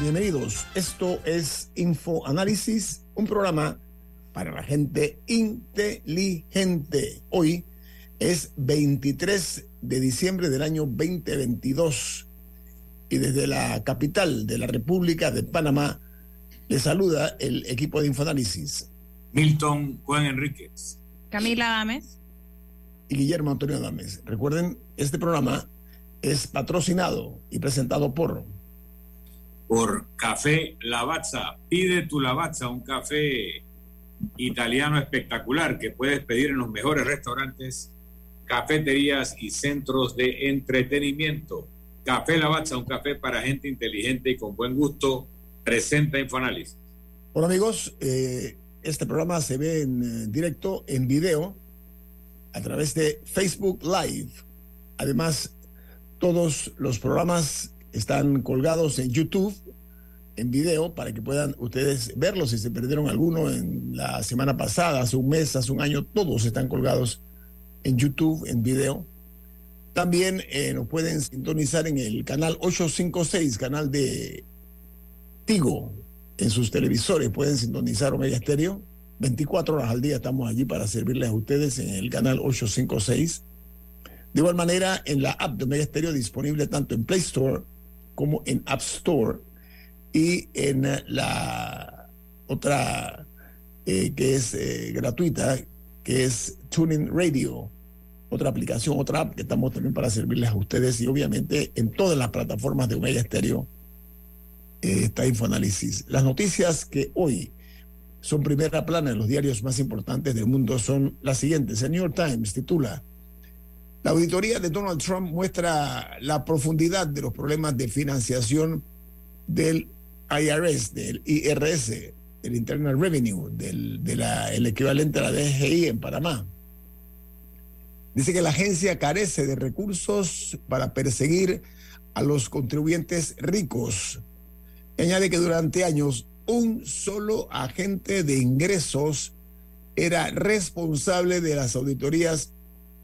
Bienvenidos. Esto es Info Análisis, un programa para la gente inteligente. Hoy es 23 de diciembre del año 2022 y desde la capital de la República de Panamá le saluda el equipo de Infoanálisis. Milton Juan Enríquez. Camila Adames. Y Guillermo Antonio Adames. Recuerden, este programa es patrocinado y presentado por por Café Lavazza. Pide tu Lavazza, un café italiano espectacular que puedes pedir en los mejores restaurantes, cafeterías y centros de entretenimiento. Café Lavazza, un café para gente inteligente y con buen gusto, presenta Infoanálisis. Hola amigos, eh, este programa se ve en eh, directo, en video, a través de Facebook Live. Además, todos los programas están colgados en YouTube en video para que puedan ustedes verlos si se perdieron alguno en la semana pasada, hace un mes, hace un año, todos están colgados en YouTube en video. También eh, nos pueden sintonizar en el canal 856, canal de Tigo, en sus televisores. Pueden sintonizar Omega Estéreo. 24 horas al día estamos allí para servirles a ustedes en el canal 856. De igual manera, en la app de Omega Estéreo disponible tanto en Play Store como en App Store y en la otra eh, que es eh, gratuita, que es Tuning Radio, otra aplicación, otra app que estamos también para servirles a ustedes y obviamente en todas las plataformas de Omega Estéreo eh, está Infoanálisis. Las noticias que hoy son primera plana en los diarios más importantes del mundo son las siguientes. El New York Times titula la auditoría de Donald Trump muestra la profundidad de los problemas de financiación del IRS, del IRS, del Internal Revenue, del el equivalente a la DGI en Panamá. Dice que la agencia carece de recursos para perseguir a los contribuyentes ricos. Añade que durante años un solo agente de ingresos era responsable de las auditorías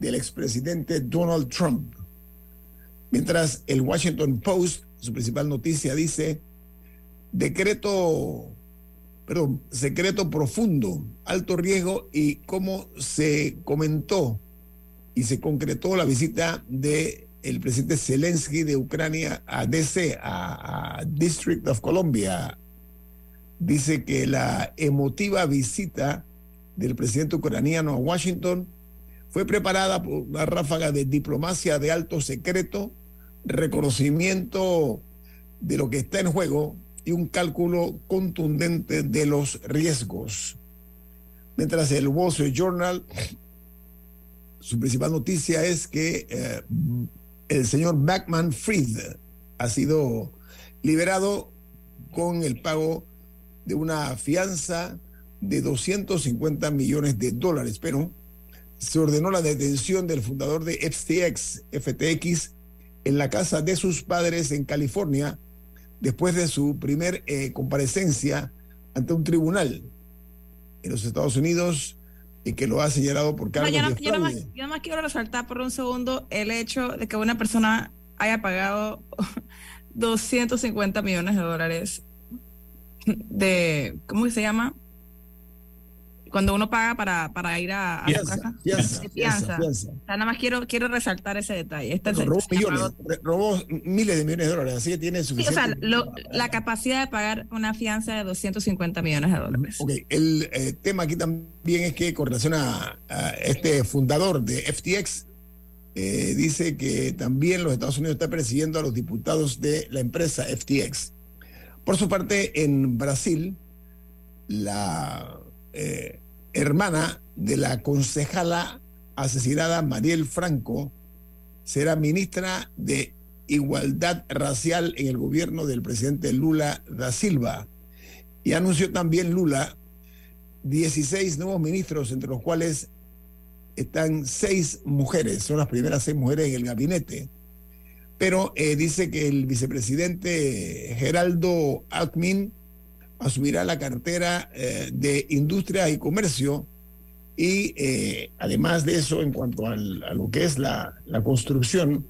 del expresidente Donald Trump. Mientras el Washington Post, su principal noticia, dice, decreto, perdón, secreto profundo, alto riesgo y cómo se comentó y se concretó la visita de presidente Zelensky de Ucrania a DC, a, a District of Columbia. Dice que la emotiva visita del presidente ucraniano a Washington fue preparada por una ráfaga de diplomacia de alto secreto, reconocimiento de lo que está en juego y un cálculo contundente de los riesgos. Mientras el Wall Street Journal, su principal noticia es que eh, el señor Backman Fried ha sido liberado con el pago de una fianza de 250 millones de dólares, pero se ordenó la detención del fundador de FTX, FTX en la casa de sus padres en California después de su primer eh, comparecencia ante un tribunal en los Estados Unidos y que lo ha señalado por cargos no, yo, no, de yo, nomás, yo nomás quiero resaltar por un segundo el hecho de que una persona haya pagado 250 millones de dólares de, ¿cómo se llama? Cuando uno paga para, para ir a, a su casa. fianza, de fianza, fianza. O sea, nada más quiero, quiero resaltar ese detalle. Este robó se millones, robó miles de millones de dólares, así que tiene Sí, o suficiente. sea, lo- la capacidad de pagar una fianza de 250 millones de dólares. Ok, el eh, tema aquí también es que con relación a, a este fundador de FTX, eh, dice que también los Estados Unidos están persiguiendo a los diputados de la empresa FTX. Por su parte, en Brasil, la eh, hermana de la concejala asesinada Mariel Franco será ministra de Igualdad Racial en el gobierno del presidente Lula da Silva. Y anunció también Lula 16 nuevos ministros, entre los cuales están seis mujeres, son las primeras seis mujeres en el gabinete. Pero eh, dice que el vicepresidente Geraldo Alckmin asumirá la cartera eh, de Industria y Comercio. Y eh, además de eso, en cuanto a lo que es la, construcción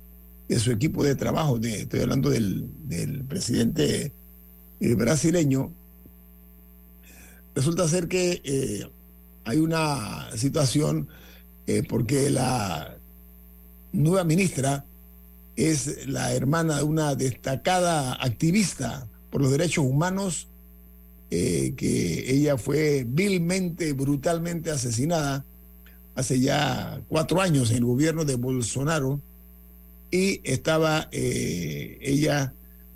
de su equipo de trabajo, estoy hablando del, del presidente brasileño, resulta ser que hay una situación eh, porque la nueva ministra es la hermana de una destacada activista por los derechos humanos, eh, que ella fue vilmente, brutalmente asesinada hace ya cuatro años en el gobierno de Bolsonaro y estaba eh, ella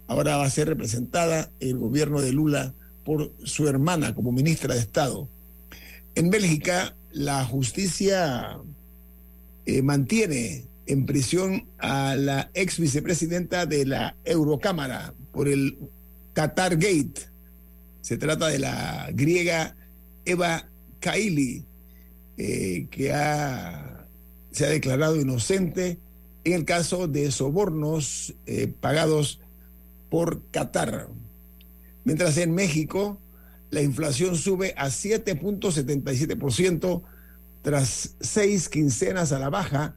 ahora va a ser representada en el gobierno de Lula por su hermana como ministra de Estado. En Bélgica la justicia eh, mantiene en prisión a la ex vicepresidenta de la Eurocámara por el Qatar Gate. Se trata de la griega Eva Kaili, eh, que se ha declarado inocente en el caso de sobornos eh, pagados por Qatar. Mientras en México la inflación sube a 7.77% tras seis quincenas a la baja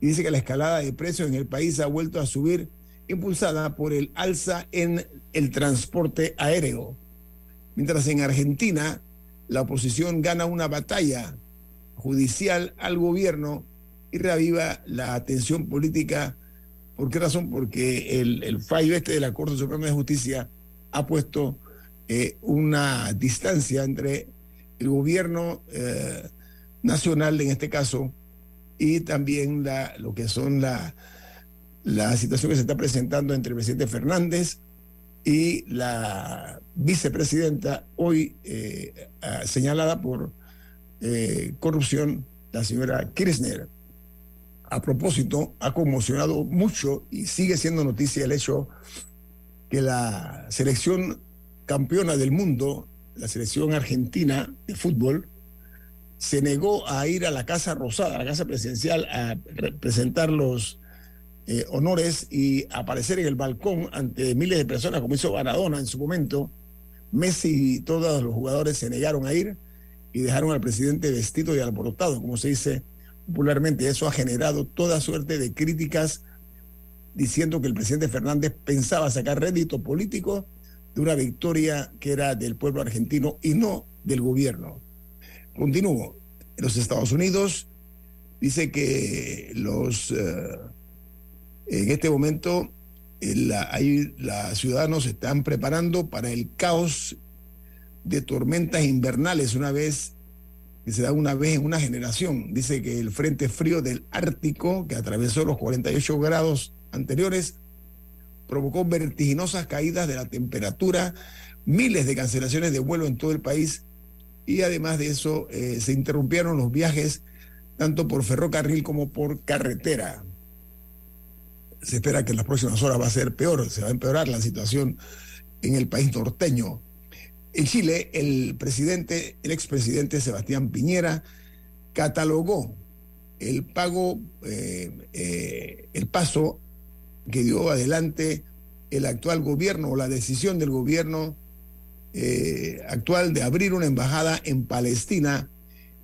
y dice que la escalada de precios en el país ha vuelto a subir impulsada por el alza en el transporte aéreo. Mientras en Argentina la oposición gana una batalla judicial al gobierno y reaviva la atención política. ¿Por qué razón? Porque el, fallo este de la Corte Suprema de Justicia ha puesto eh, una distancia entre el gobierno eh, nacional en este caso y también lo que son la situación que se está presentando entre el presidente Fernández y la vicepresidenta hoy eh, señalada por corrupción, la señora Kirchner. A propósito, ha conmocionado mucho y sigue siendo noticia el hecho que la selección campeona del mundo, la selección argentina de fútbol, se negó a ir a la Casa Rosada, a la Casa Presidencial, a presentar los eh, honores y aparecer en el balcón ante miles de personas, como hizo Maradona en su momento. Messi y todos los jugadores se negaron a ir y dejaron al presidente vestido y alborotado, como se dice popularmente. Eso ha generado toda suerte de críticas diciendo que el presidente Fernández pensaba sacar rédito político de una victoria que era del pueblo argentino y no del gobierno. Continúo. Los Estados Unidos dice que los eh, en este momento eh, los ciudadanos se están preparando para el caos de tormentas invernales una vez que se da una vez en una generación. Dice que el frente frío del Ártico, que atravesó los 48 grados anteriores, provocó vertiginosas caídas de la temperatura, miles de cancelaciones de vuelo en todo el país y además de eso eh, se interrumpieron los viajes tanto por ferrocarril como por carretera. Se espera que en las próximas horas va a ser peor, se va a empeorar la situación en el país norteño. En Chile, el presidente, el expresidente Sebastián Piñera, catalogó el pago, eh, eh, el paso que dio adelante el actual gobierno o la decisión del gobierno eh, actual de abrir una embajada en Palestina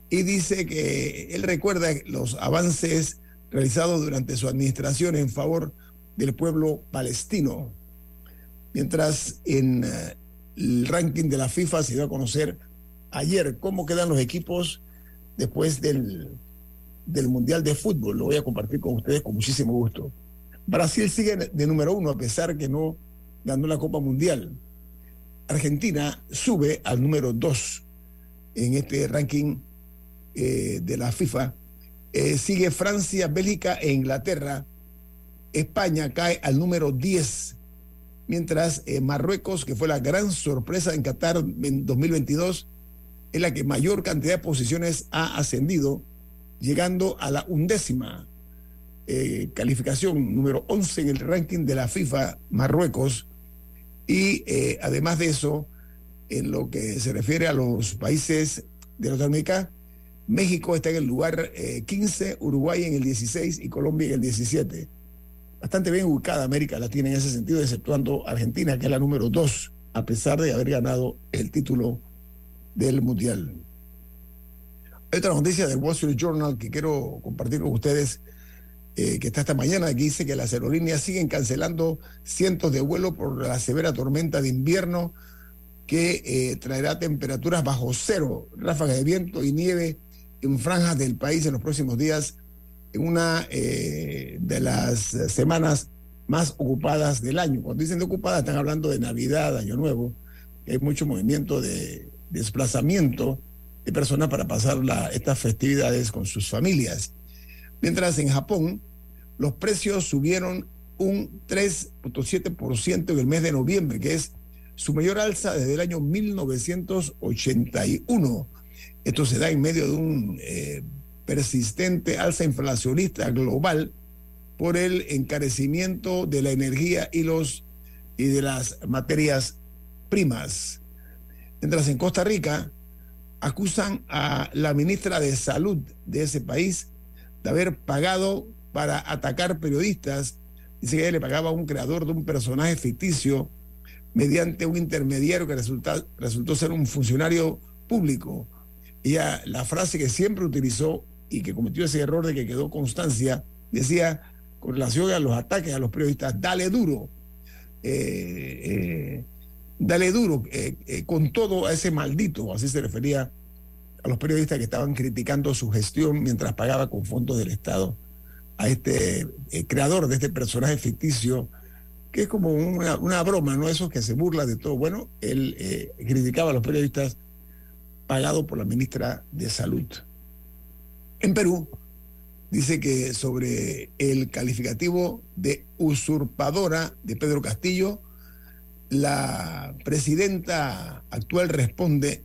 y dice que él recuerda los avances realizados durante su administración en favor del pueblo palestino. Mientras en eh, el ranking de la FIFA se dio a conocer ayer cómo quedan los equipos después del, del Mundial de Fútbol. Lo voy a compartir con ustedes con muchísimo gusto. Brasil sigue de número uno a pesar que no ganó la Copa Mundial. Argentina sube al número dos en este ranking eh, de la FIFA. Eh, sigue Francia, Bélgica e Inglaterra. España cae al número 10, mientras eh, Marruecos, que fue la gran sorpresa en Qatar en 2022, es la que mayor cantidad de posiciones ha ascendido, llegando a la undécima eh, calificación, número 11 en el ranking de la FIFA, Marruecos. Y además de eso, en lo que se refiere a los países de Norteamérica, México está en el lugar 15, eh, Uruguay en el 16 y Colombia en el 17. Bastante bien ubicada América Latina en ese sentido, exceptuando Argentina, que es la número 2, a pesar de haber ganado el título del Mundial. Hay otra noticia del Wall Street Journal que quiero compartir con ustedes, eh, que está esta mañana, que dice que las aerolíneas siguen cancelando cientos de vuelos por la severa tormenta de invierno que eh, traerá temperaturas bajo cero, ráfagas de viento y nieve en franjas del país en los próximos días, en una eh, de las semanas más ocupadas del año. Cuando dicen de ocupadas, están hablando de Navidad, Año Nuevo. Hay mucho movimiento de desplazamiento de personas para pasar estas festividades con sus familias. Mientras en Japón los precios subieron un 3.7% en el mes de noviembre, que es su mayor alza desde el año 1981. Esto se da en medio de un eh, persistente alza inflacionista global por el encarecimiento de la energía y los y de las materias primas. Mientras en Costa Rica acusan a la ministra de Salud de ese país de haber pagado para atacar periodistas. Dice que ella le pagaba a un creador de un personaje ficticio mediante un intermediario que resultó ser un funcionario público ella, la frase que siempre utilizó y que cometió ese error de que quedó constancia, decía con relación a los ataques a los periodistas, dale duro, eh, eh, dale duro, eh, con todo a ese maldito, así se refería a los periodistas que estaban criticando su gestión mientras pagaba con fondos del Estado a este creador de este personaje ficticio, que es como una, una, broma, ¿no? Esos que se burla de todo. Bueno, él criticaba a los periodistas pagado por la ministra de Salud. En Perú, dice que sobre el calificativo de usurpadora de Pedro Castillo, la presidenta actual responde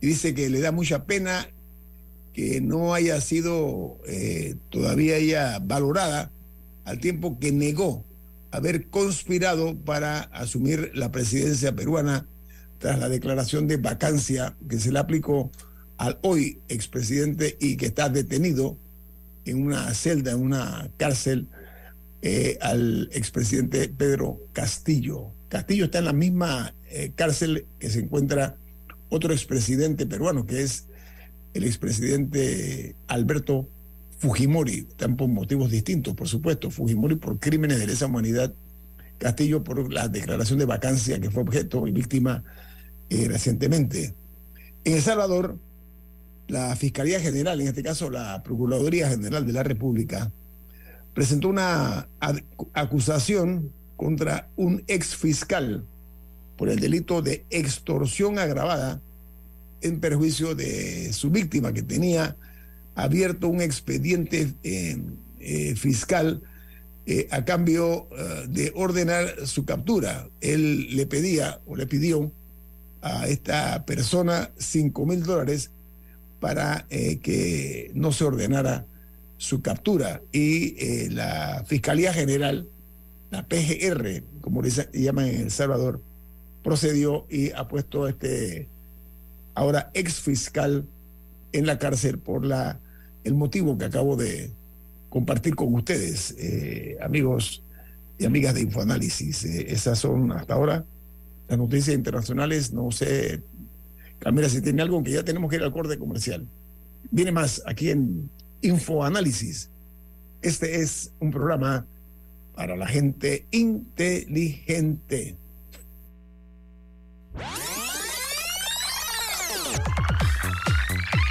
y dice que le da mucha pena que no haya sido eh, todavía ella valorada al tiempo que negó haber conspirado para asumir la presidencia peruana tras la declaración de vacancia que se le aplicó al hoy expresidente y que está detenido en una celda, en una cárcel, eh, al expresidente Pedro Castillo. Castillo está en la misma eh, cárcel que se encuentra otro expresidente peruano, que es el expresidente Alberto Fujimori, están por motivos distintos, por supuesto. Fujimori por crímenes de lesa humanidad, Castillo por la declaración de vacancia que fue objeto y víctima eh, recientemente. En El Salvador, la Fiscalía General, en este caso la Procuraduría General de la República, presentó una acusación contra un ex fiscal por el delito de extorsión agravada en perjuicio de su víctima, que tenía abierto un expediente eh, eh, fiscal a cambio de ordenar su captura. Él le pedía o le pidió a esta persona 5 mil dólares para eh, que no se ordenara su captura. Y eh, la Fiscalía General, la PGR, como le llaman en El Salvador, procedió y ha puesto a este ahora ex fiscal en la cárcel por la, el motivo que acabo de compartir con ustedes, eh, amigos y amigas de Infoanálisis. esas son hasta ahora las noticias internacionales, no sé, Camila, si tiene algo, que ya tenemos que ir al corte comercial. Viene más aquí en Infoanálisis. Este es un programa para la gente inteligente.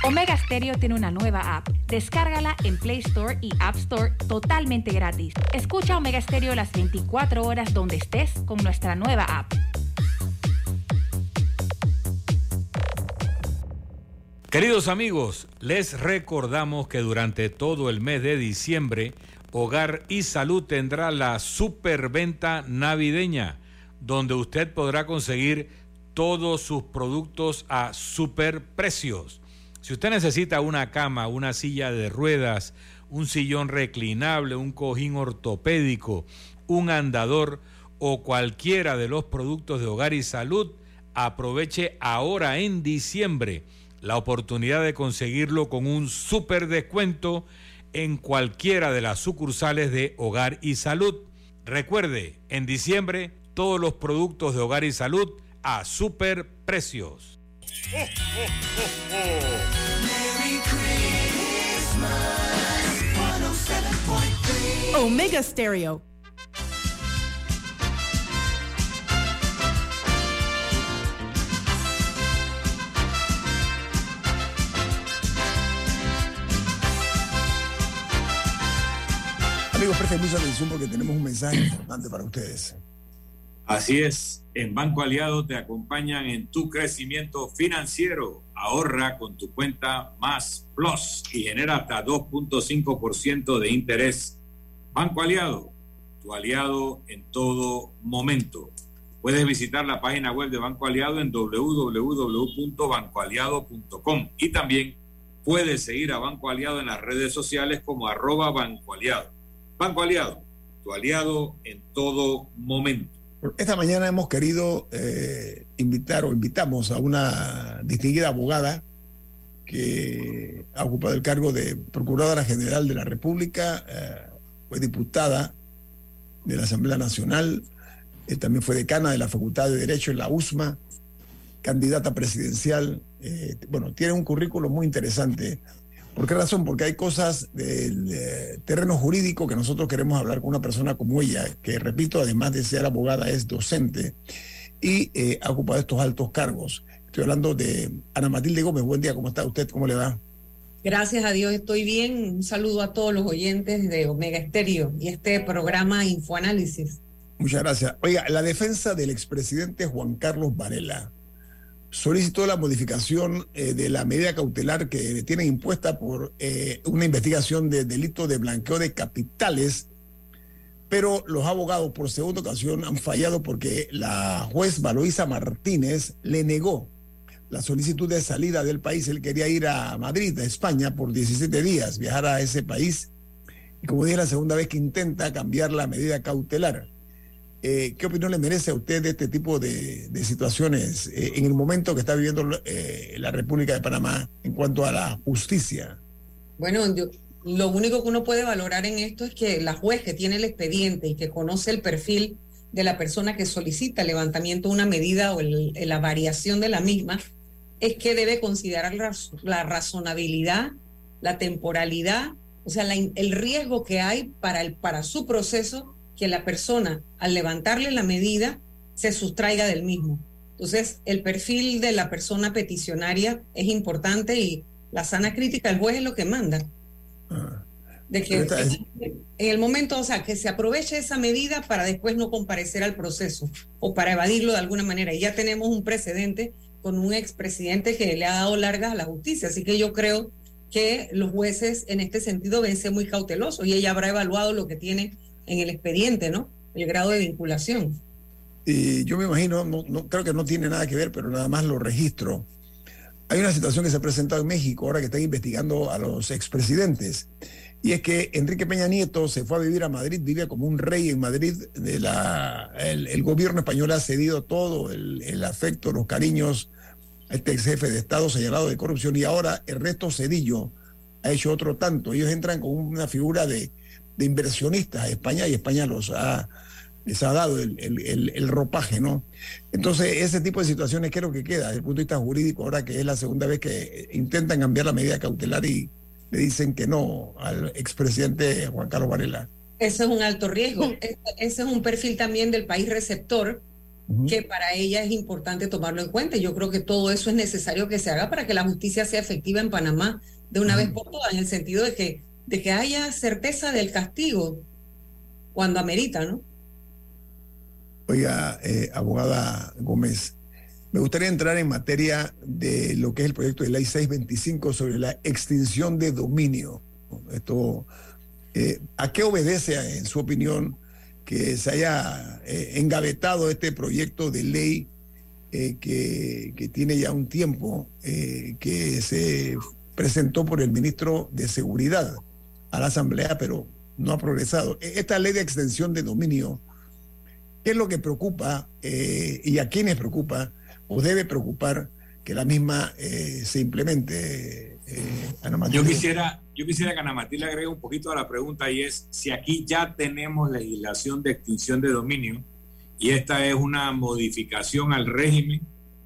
Omega Stereo tiene una nueva app. Descárgala en Play Store y App Store totalmente gratis. Escucha Omega Stereo las 24 horas donde estés con nuestra nueva app. Queridos amigos, les recordamos que durante todo el mes de diciembre, Hogar y Salud tendrá la superventa navideña, donde usted podrá conseguir todos sus productos a superprecios. Si usted necesita una cama, una silla de ruedas, un sillón reclinable, un cojín ortopédico, un andador o cualquiera de los productos de hogar y salud, aproveche ahora en diciembre la oportunidad de conseguirlo con un super descuento en cualquiera de las sucursales de Hogar y Salud. Recuerde, en diciembre todos los productos de Hogar y Salud a super precios. Omega Stereo Amigos, presten mucha atención porque tenemos un mensaje importante para ustedes. Así es, en Banco Aliado te acompañan en tu crecimiento financiero. Ahorra con tu cuenta Más Plus y genera hasta 2.5% de interés. Banco Aliado, tu aliado en todo momento. Puedes visitar la página web de Banco Aliado en www.bancoaliado.com y también puedes seguir a Banco Aliado en las redes sociales como arroba Banco Aliado. Banco Aliado, tu aliado en todo momento. Esta mañana hemos querido eh, invitar o invitamos a una distinguida abogada que ha ocupado el cargo de Procuradora General de la República, eh, fue diputada de la Asamblea Nacional, eh, también fue decana de la Facultad de Derecho en la USMA, candidata presidencial. bueno, tiene un currículo muy interesante ¿Por qué razón? Porque hay cosas del terreno jurídico que nosotros queremos hablar con una persona como ella, que repito, además de ser abogada, es docente y eh, ha ocupado estos altos cargos. Estoy hablando de Ana Matilde Gómez. Buen día, ¿cómo está usted? ¿Cómo le va? Gracias a Dios, estoy bien. Un saludo a todos los oyentes de Omega Estéreo y este programa Infoanálisis. Muchas gracias. Oiga, la defensa del expresidente Juan Carlos Varela solicitó la modificación eh, de la medida cautelar que tienen impuesta por eh, una investigación de delito de blanqueo de capitales, pero los abogados por segunda ocasión han fallado porque la juez Valoisa Martínez le negó la solicitud de salida del país. Él quería ir a Madrid, a España, por 17 días, viajar a ese país. Y como dije, la segunda vez que intenta cambiar la medida cautelar. Eh, ¿Qué opinión le merece a usted de este tipo de, situaciones eh, en el momento que está viviendo eh, la República de Panamá en cuanto a la justicia? Bueno, lo único que uno puede valorar en esto es que la juez que tiene el expediente y que conoce el perfil de la persona que solicita el levantamiento de una medida o la variación de la misma, es que debe considerar la, razonabilidad, la temporalidad, o sea, el riesgo que hay para, el, para su proceso que la persona, al levantarle la medida, se sustraiga del mismo. Entonces, el perfil de la persona peticionaria es importante y la sana crítica del juez es lo que manda. Ah. De que en el momento, o sea, que se aproveche esa medida para después no comparecer al proceso o para evadirlo de alguna manera. Y ya tenemos un precedente con un expresidente que le ha dado largas a la justicia. Así que yo creo que los jueces en este sentido ser muy cautelosos y ella habrá evaluado lo que tiene en el expediente, ¿no? El grado de vinculación. Y yo me imagino, no, creo que no tiene nada que ver, pero nada más lo registro. Hay una situación que se ha presentado en México ahora que están investigando a los expresidentes. Y es que Enrique Peña Nieto se fue a vivir a Madrid, vive como un rey en Madrid. De la, el, gobierno español ha cedido todo el, el, afecto, los cariños a este ex jefe de Estado señalado de corrupción. Y ahora Ernesto Cedillo ha hecho otro tanto. Ellos entran con una figura de de inversionistas a España y España los ha, les ha dado el, ropaje, ¿no? Entonces, ese tipo de situaciones creo que queda desde el punto de vista jurídico, ahora que es la segunda vez que intentan cambiar la medida cautelar y le dicen que no al expresidente Juan Carlos Varela. Ese es un alto riesgo. Ese es un perfil también del país receptor que para ella es importante tomarlo en cuenta. Yo creo que todo eso es necesario que se haga para que la justicia sea efectiva en Panamá de una vez por todas, en el sentido de que de que haya certeza del castigo cuando amerita, ¿no? Oiga, eh, abogada Gómez, Me gustaría entrar en materia de lo que es el proyecto de ley 625 sobre la extinción de dominio. Esto, eh, ¿A qué obedece, en su opinión, que se haya eh, engavetado este proyecto de ley eh, que, tiene ya un tiempo, que se presentó por el ministro de Seguridad a la Asamblea, pero no ha progresado? E, esta ley de extensión de dominio, ¿qué es lo que preocupa y a quiénes preocupa? o debe preocupar que la misma eh, se implemente. Eh, yo quisiera, yo quisiera que Ana Matilde agregue un poquito a la pregunta y es si aquí ya tenemos legislación de extinción de dominio y esta es una modificación al régimen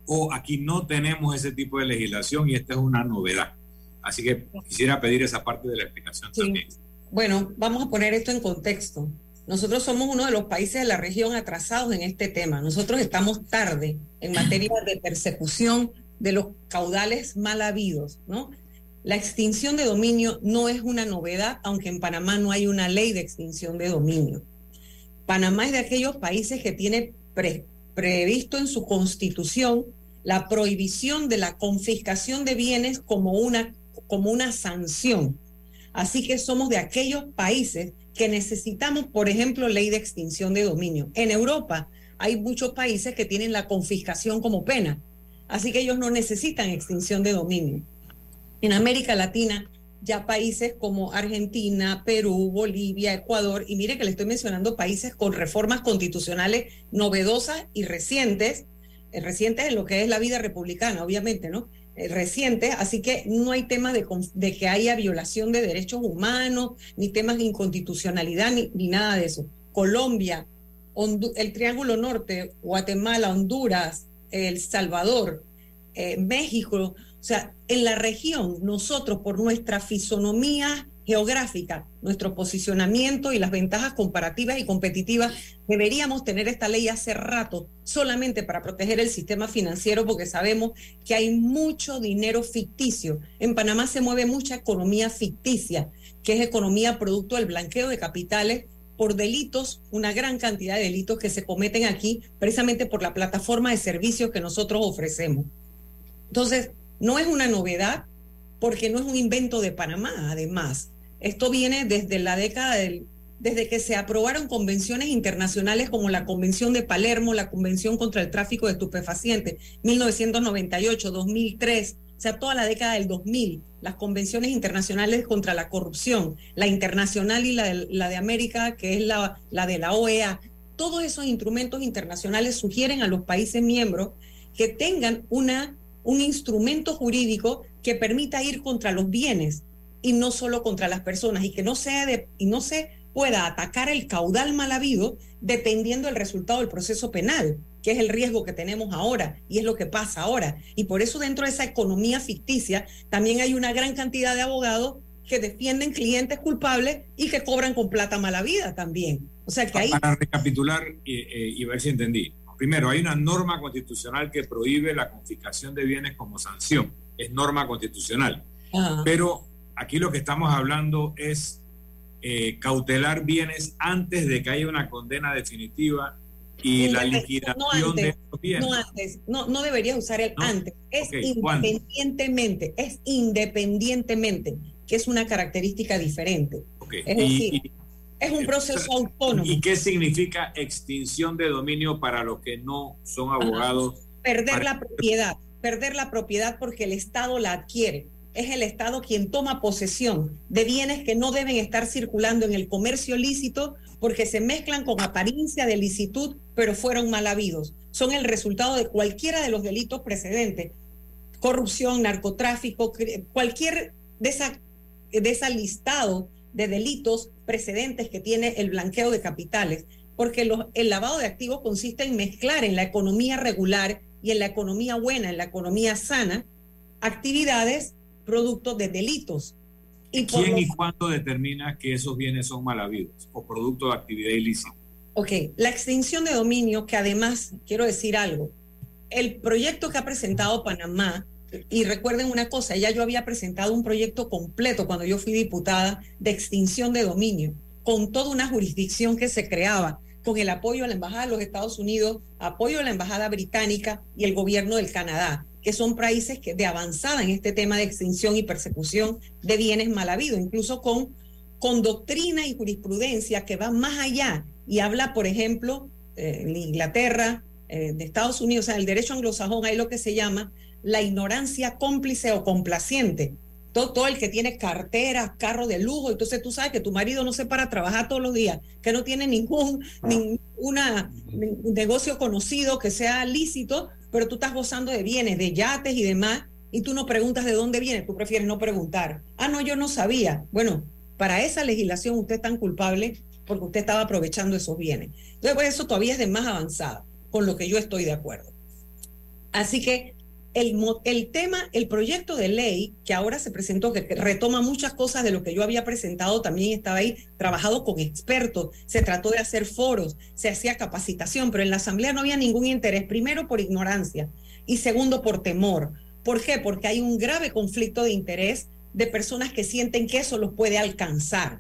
o aquí no tenemos ese tipo de legislación y esta es una novedad. Así que quisiera pedir esa parte de la explicación también. Bueno, vamos a poner esto en contexto. Nosotros somos uno de los países de la región atrasados en este tema. Nosotros estamos tarde en materia de persecución de los caudales mal habidos, ¿no? La extinción de dominio no es una novedad, aunque en Panamá no hay una ley de extinción de dominio. Panamá es de aquellos países que tiene previsto en su constitución la prohibición de la confiscación de bienes como una, como una sanción. Así que somos de aquellos países que necesitamos, por ejemplo, ley de extinción de dominio. En Europa hay muchos países que tienen la confiscación como pena, así que ellos no necesitan extinción de dominio. En América Latina ya países como Argentina, Perú, Bolivia, Ecuador, y mire que le estoy mencionando países con reformas constitucionales novedosas y recientes, eh, recientes en lo que es la vida republicana, obviamente, ¿no? Eh, reciente, así que no hay tema de, que haya violación de derechos humanos, ni temas de inconstitucionalidad, ni, nada de eso. Colombia, el Triángulo Norte, Guatemala, Honduras, El Salvador, eh, México, o sea, en la región, nosotros por nuestra fisonomía geográfica, nuestro posicionamiento y las ventajas comparativas y competitivas, deberíamos tener esta ley hace rato solamente para proteger el sistema financiero porque sabemos que hay mucho dinero ficticio. En Panamá se mueve mucha economía ficticia, que es economía producto del blanqueo de capitales por delitos, una gran cantidad de delitos que se cometen aquí precisamente por la plataforma de servicios que nosotros ofrecemos. Entonces, no es una novedad porque no es un invento de Panamá, además. Esto viene desde la década del, desde que se aprobaron convenciones internacionales como la Convención de Palermo, la Convención contra el Tráfico de Estupefacientes, 1998, 2003, o sea, toda la década del 2000, las convenciones internacionales contra la corrupción, la internacional y la de, América, que es la, la de la OEA, todos esos instrumentos internacionales sugieren a los países miembros que tengan una, un instrumento jurídico que permita ir contra los bienes y no solo contra las personas y que no sea de, y no se pueda atacar el caudal mal habido dependiendo del resultado del proceso penal, que es el riesgo que tenemos ahora y es lo que pasa ahora. Y por eso dentro de esa economía ficticia también hay una gran cantidad de abogados que defienden clientes culpables y que cobran con plata mala vida también. O sea que ahí... Para recapitular y, ver si entendí. Primero, hay una norma constitucional que prohíbe la confiscación de bienes como sanción. Es norma constitucional. Pero aquí lo que estamos hablando es eh, cautelar bienes antes de que haya una condena definitiva y la liquidación de los bienes. No antes, no, no debería usar el antes, es independientemente, es independientemente, que es una característica diferente. Es decir, es un proceso autónomo. ¿Y qué significa extinción de dominio para los que no son abogados? Perder la propiedad, perder la propiedad porque el Estado la adquiere es el Estado quien toma posesión de bienes que no deben estar circulando en el comercio lícito porque se mezclan con apariencia de licitud, pero fueron mal habidos. Son el resultado de cualquiera de los delitos precedentes, corrupción, narcotráfico, cualquier de esa, de esa listado de delitos precedentes que tiene el blanqueo de capitales, porque el lavado de activos consiste en mezclar en la economía regular y en la economía buena, en la economía sana, actividades producto de delitos. Y ¿Quién y cuándo determina que esos bienes son mal habidos o producto de actividad ilícita? Ok, la extinción de dominio, que además quiero decir algo, el proyecto que ha presentado Panamá, y recuerden una cosa, ya yo había presentado un proyecto completo cuando yo fui diputada de extinción de dominio, con toda una jurisdicción que se creaba, con el apoyo a la Embajada de los Estados Unidos, apoyo a la Embajada Británica y el gobierno del Canadá, que son países que de avanzada en este tema de extinción y persecución de bienes mal habidos, incluso con, con doctrina y jurisprudencia que va más allá y habla, por ejemplo, eh, en Inglaterra, eh, de Estados Unidos, o sea, el derecho anglosajón, hay lo que se llama la ignorancia cómplice o complaciente. Todo, todo, el que tiene carteras, carro de lujo, entonces tú sabes que tu marido no se para a trabajar todos los días, que no tiene ningún, ninguna, negocio conocido que sea lícito, pero tú estás gozando de bienes, de yates y demás, y tú no preguntas de dónde viene, tú prefieres no preguntar. Ah, no, yo no sabía. Bueno, para esa legislación usted es tan culpable porque usted estaba aprovechando esos bienes. Entonces, pues eso todavía es de más avanzada, con lo que yo estoy de acuerdo. Así que el, tema, el proyecto de ley que ahora se presentó, que retoma muchas cosas de lo que yo había presentado, también estaba ahí trabajado con expertos, se trató de hacer foros, se hacía capacitación, pero en la Asamblea no había ningún interés, primero por ignorancia y segundo por temor. ¿Por qué? Porque hay un grave conflicto de interés de personas que sienten que eso los puede alcanzar.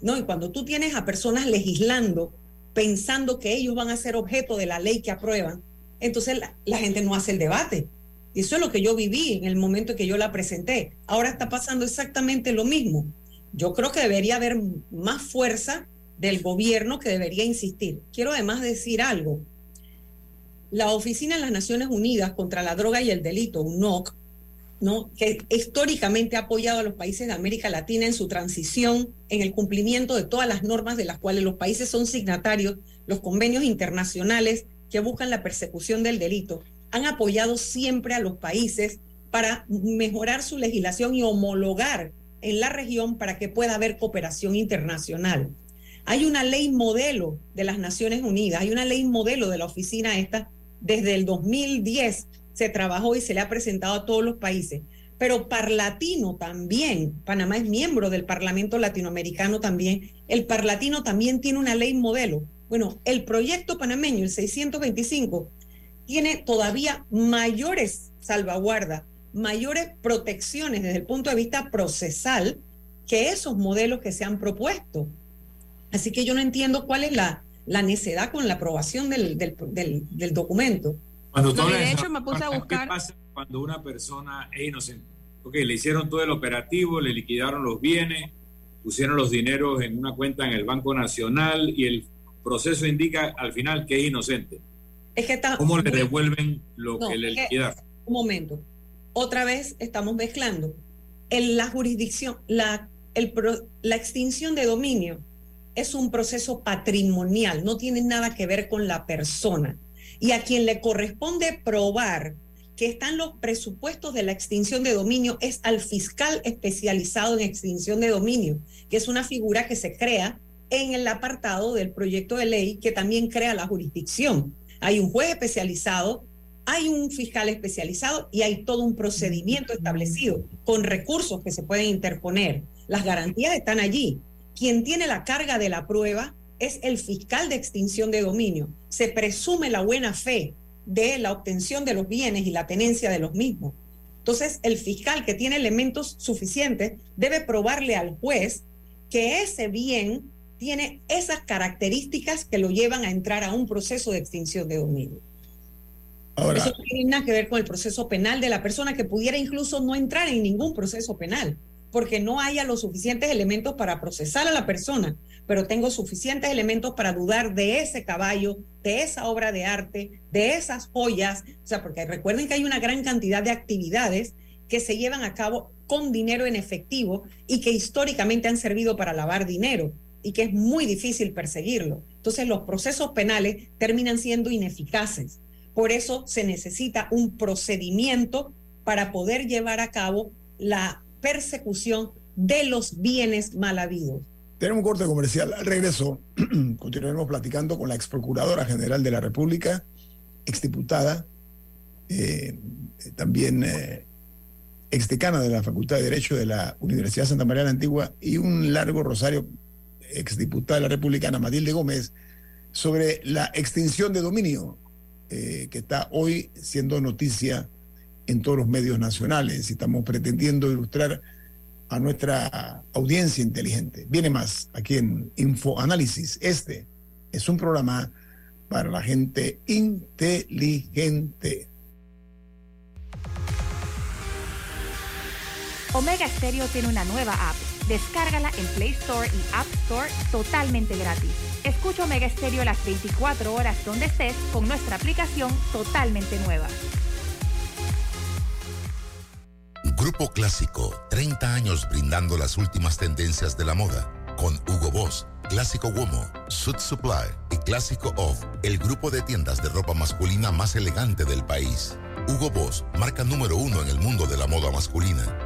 ¿no? Y cuando tú tienes a personas legislando, pensando que ellos van a ser objeto de la ley que aprueban, entonces la gente no hace el debate. Y eso es lo que yo viví en el momento en que yo la presenté. Ahora está pasando exactamente lo mismo. Yo creo que debería haber más fuerza del gobierno que debería insistir. Quiero además decir algo. La Oficina de las Naciones Unidas contra la Droga y el Delito, UNOC, ¿no? que históricamente ha apoyado a los países de América Latina en su transición, en el cumplimiento de todas las normas de las cuales los países son signatarios, los convenios internacionales que buscan la persecución del delito, han apoyado siempre a los países para mejorar su legislación y homologar en la región para que pueda haber cooperación internacional. Hay una ley modelo de las Naciones Unidas, hay una ley modelo de la oficina esta desde el 2010 se trabajó y se le ha presentado a todos los países. Pero Parlatino también, Panamá es miembro del Parlamento Latinoamericano también, el Parlatino también tiene una ley modelo. Bueno, el proyecto panameño, el 625, tiene todavía mayores salvaguardas, mayores protecciones desde el punto de vista procesal que esos modelos que se han propuesto. Así que yo no entiendo cuál es la, la necedad con la aprobación del, del, del, del documento. Cuando no, de hecho, me puse a buscar. ¿Qué pasa cuando una persona es inocente? Ok, le hicieron todo el operativo, le liquidaron los bienes, pusieron los dineros en una cuenta en el Banco Nacional y el proceso indica al final que es inocente. Es que está, ¿Cómo le devuelven lo no, que le liquidaron? Un momento. Otra vez estamos mezclando. En la jurisdicción, la, el, la extinción de dominio es un proceso patrimonial, no tiene nada que ver con la persona y a quien le corresponde probar que están los presupuestos de la extinción de dominio es al fiscal especializado en extinción de dominio, que es una figura que se crea en el apartado del proyecto de ley que también crea la jurisdicción. Hay un juez especializado, hay un fiscal especializado y hay todo un procedimiento establecido con recursos que se pueden interponer. Las garantías están allí. Quien tiene la carga de la prueba es el fiscal de extinción de dominio. Se presume la buena fe de la obtención de los bienes y la tenencia de los mismos. Entonces, el fiscal que tiene elementos suficientes debe probarle al juez que ese bien tiene esas características que lo llevan a entrar a un proceso de extinción de dominio. Ahora, Eso no tiene nada que ver con el proceso penal de la persona que pudiera incluso no entrar en ningún proceso penal porque no haya los suficientes elementos para procesar a la persona, pero tengo suficientes elementos para dudar de ese caballo, de esa obra de arte, de esas joyas. O sea, porque recuerden que hay una gran cantidad de actividades que se llevan a cabo con dinero en efectivo y que históricamente han servido para lavar dinero y que es muy difícil perseguirlo. Entonces los procesos penales terminan siendo ineficaces. Por eso se necesita un procedimiento para poder llevar a cabo la persecución de los bienes mal habidos. Tenemos un corte comercial. Al regreso, continuaremos platicando con la ex procuradora general de la República, exdiputada, eh, también eh, exdecana de la Facultad de Derecho de la Universidad Santa María de la Antigua y un largo rosario exdiputada de la Republicana, Matilde Gómez, sobre la extinción de dominio eh, que está hoy siendo noticia en todos los medios nacionales y estamos pretendiendo ilustrar a nuestra audiencia inteligente. Viene más aquí en Infoanálisis, este es un programa para la gente inteligente. Omega Stereo tiene una nueva app. Descárgala en Play Store y App Store totalmente gratis. Escucha Omega Stereo las 24 horas donde estés con nuestra aplicación totalmente nueva. Grupo Clásico, 30 años brindando las últimas tendencias de la moda. Con Hugo Boss, Clásico Womo, Suit Supply y Clásico Off, el grupo de tiendas de ropa masculina más elegante del país. Hugo Boss, marca número uno en el mundo de la moda masculina.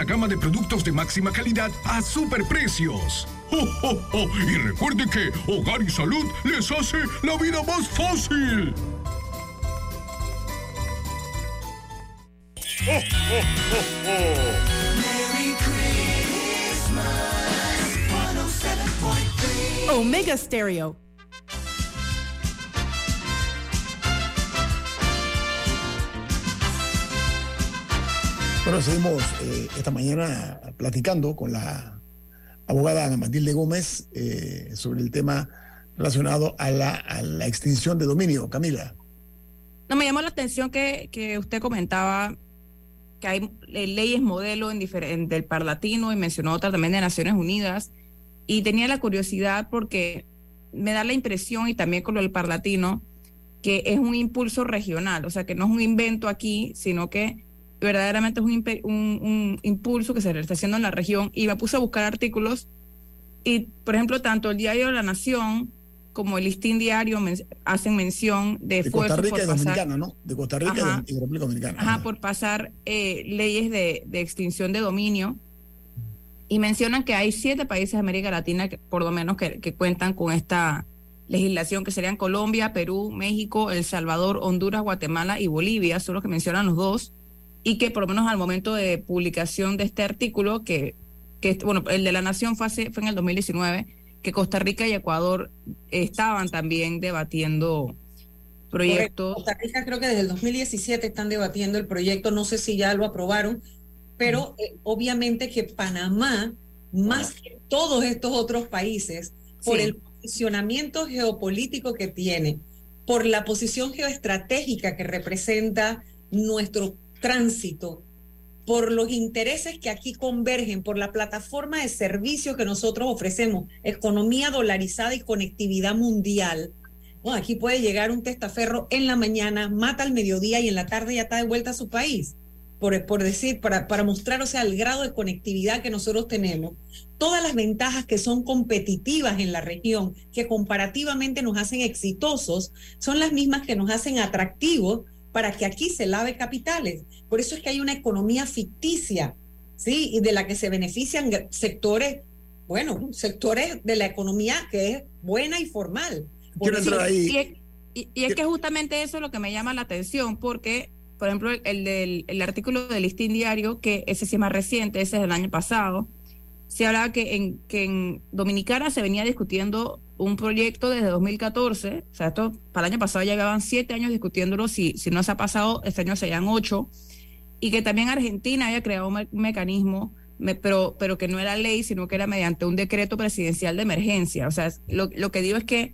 gama de productos de máxima calidad a superprecios. ¡Oh, oh, oh! Y recuerde que Hogar y Salud les hace la vida más fácil. Omega Stereo. Bueno, seguimos eh, esta mañana platicando con la abogada Ana Matilde Gómez eh, sobre el tema relacionado a la, a la extinción de dominio. Camila. No, me llamó la atención que, que usted comentaba que hay eh, leyes modelo en diferen- del Parlatino y mencionó otra también de Naciones Unidas. Y tenía la curiosidad porque me da la impresión, y también con lo del Parlatino, que es un impulso regional, o sea, que no es un invento aquí, sino que verdaderamente es un, un, un impulso que se está haciendo en la región. Y me puse a buscar artículos y, por ejemplo, tanto el diario La Nación como el Listín Diario men- hacen mención de De Costa Rica y por pasar- Dominicana, ¿no? De Costa Rica y de- Ajá. y de República Dominicana. Ajá, por pasar eh, leyes de, de extinción de dominio. Y mencionan que hay siete países de América Latina, que, por lo menos, que, que cuentan con esta legislación, que serían Colombia, Perú, México, El Salvador, Honduras, Guatemala y Bolivia, son los que mencionan los dos. Y que por lo menos al momento de publicación de este artículo, que, que bueno, el de la Nación fue, hace- fue en el 2019, que Costa Rica y Ecuador estaban también debatiendo proyectos. Costa Rica creo que desde el 2017 están debatiendo el proyecto, no sé si ya lo aprobaron, pero eh, obviamente que Panamá, más que todos estos otros países, por Sí. el posicionamiento geopolítico que tiene, por la posición geoestratégica que representa nuestro tránsito, por los intereses que aquí convergen, por la plataforma de servicios que nosotros ofrecemos, economía dolarizada y conectividad mundial. Aquí puede llegar un testaferro en la mañana, mata al mediodía y en la tarde ya está de vuelta a su país. Por, por decir, para, para mostrar, o sea, el grado de conectividad que nosotros tenemos, todas las ventajas que son competitivas en la región, que comparativamente nos hacen exitosos, son las mismas que nos hacen atractivos para que aquí se lave capitales. Por eso es que hay una economía ficticia, ¿sí? Y de la que se benefician sectores, bueno, sectores de la economía que es buena y formal. Quiero entrar ahí. Y, y- y es que justamente eso es lo que me llama la atención, porque, por ejemplo, el, el del el artículo del Listín Diario, que ese sí es más reciente, ese es del año pasado, se hablaba que en, que en Dominicana se venía discutiendo un proyecto desde 2014, o sea, esto para el año pasado ya llevaban siete años discutiéndolo, si, si no se ha pasado, este año serían ocho, y que también Argentina había creado un mecanismo pero, pero que no era ley, sino que era mediante un decreto presidencial de emergencia. O sea, lo, lo que digo es que,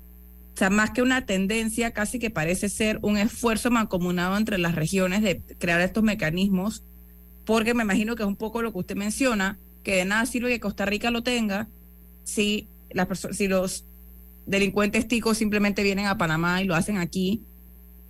o sea, más que una tendencia, casi que parece ser un esfuerzo mancomunado entre las regiones de crear estos mecanismos, porque me imagino que es un poco lo que usted menciona, que de nada sirve que Costa Rica lo tenga si, las si los delincuentes ticos simplemente vienen a Panamá y lo hacen aquí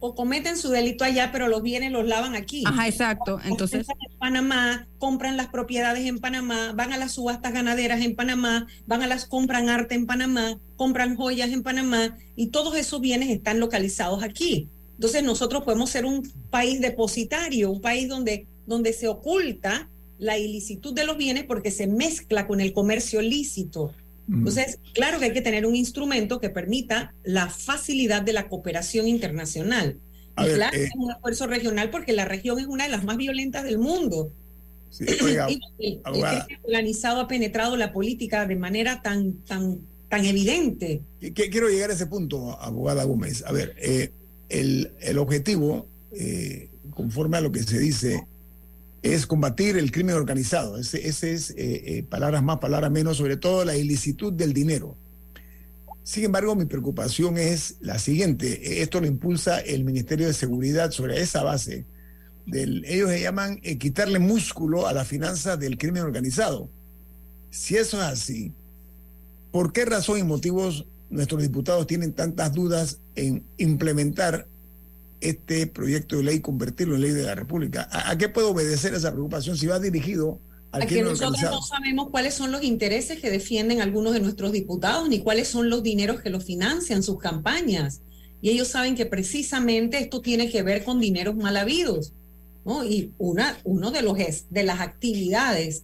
o cometen su delito allá, pero los bienes los lavan aquí. Ajá, exacto. Entonces, en Panamá, compran las propiedades en Panamá, van a las subastas ganaderas en Panamá, van a las compran arte en Panamá, compran joyas en Panamá y todos esos bienes están localizados aquí. Entonces, nosotros podemos ser un país depositario, un país donde donde se oculta la ilicitud de los bienes porque se mezcla con el comercio lícito. Entonces, claro que hay que tener un instrumento que permita la facilidad de la cooperación internacional. y claro, eh, es un esfuerzo regional porque la región es una de las más violentas del mundo. y el, organizado ha penetrado la política de manera tan, tan, tan evidente. Quiero llegar a ese punto, abogada Gómez. A ver, eh, el, el, objetivo, eh, conforme a lo que se dice, es combatir el crimen organizado. Ese, es, eh, eh, palabras más, palabras menos, sobre todo la ilicitud del dinero. Sin embargo, mi preocupación es la siguiente. Esto lo impulsa el Ministerio de Seguridad sobre esa base. Del, ellos se llaman eh, quitarle músculo a la finanza del crimen organizado. Si eso es así, ¿por qué razón y motivos nuestros diputados tienen tantas dudas en implementar este proyecto de ley, convertirlo en ley de la República. ¿A, qué puede obedecer esa preocupación si va dirigido al a que nosotros no sabemos cuáles son los intereses que defienden algunos de nuestros diputados, ni cuáles son los dineros que los financian sus campañas. Y ellos saben que precisamente esto tiene que ver con dineros mal habidos. ¿no? Y una uno de, los, de las actividades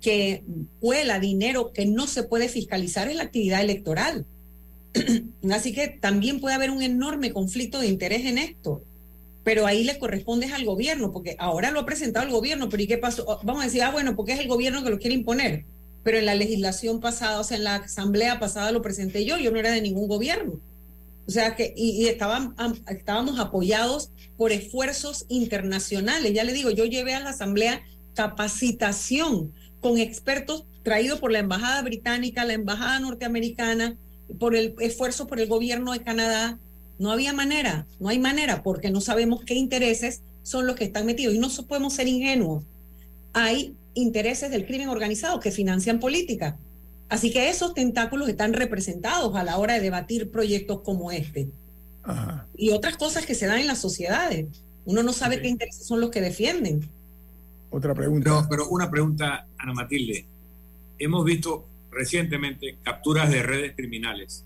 que huela dinero que no se puede fiscalizar es la actividad electoral. Así que también puede haber un enorme conflicto de interés en esto. Pero ahí le corresponde al gobierno, porque ahora lo ha presentado el gobierno, pero ¿y qué pasó? Oh, vamos a decir, ah, bueno, porque es el gobierno que lo quiere imponer. Pero en la legislación pasada, o sea, en la asamblea pasada lo presenté yo, yo no era de ningún gobierno. O sea que, y, estábamos apoyados por esfuerzos internacionales. Ya le digo, yo llevé a la asamblea capacitación con expertos traídos por la embajada británica, la embajada norteamericana, por el esfuerzo por el gobierno de Canadá. No había manera, no hay manera, porque no sabemos qué intereses son los que están metidos. Y no podemos ser ingenuos. Hay intereses del crimen organizado que financian política. Así que esos tentáculos están representados a la hora de debatir proyectos como este. Y otras cosas que se dan en las sociedades. Uno no sabe qué intereses son los que defienden. Otra pregunta. pero una pregunta, Ana Matilde. Hemos visto recientemente capturas de redes criminales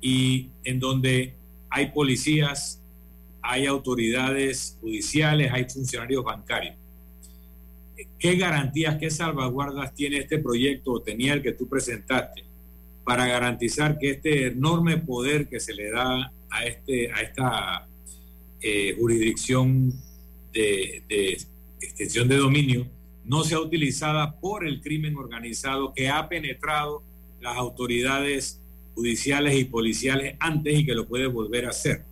y en donde hay policías, hay autoridades judiciales, hay funcionarios bancarios. ¿Qué garantías, qué salvaguardas tiene este proyecto o tenía el que tú presentaste para garantizar que este enorme poder que se le da a, este, a esta eh, jurisdicción de, de extensión de dominio no sea utilizada por el crimen organizado que ha penetrado las autoridades judiciales y policiales antes y que lo puede volver a hacer.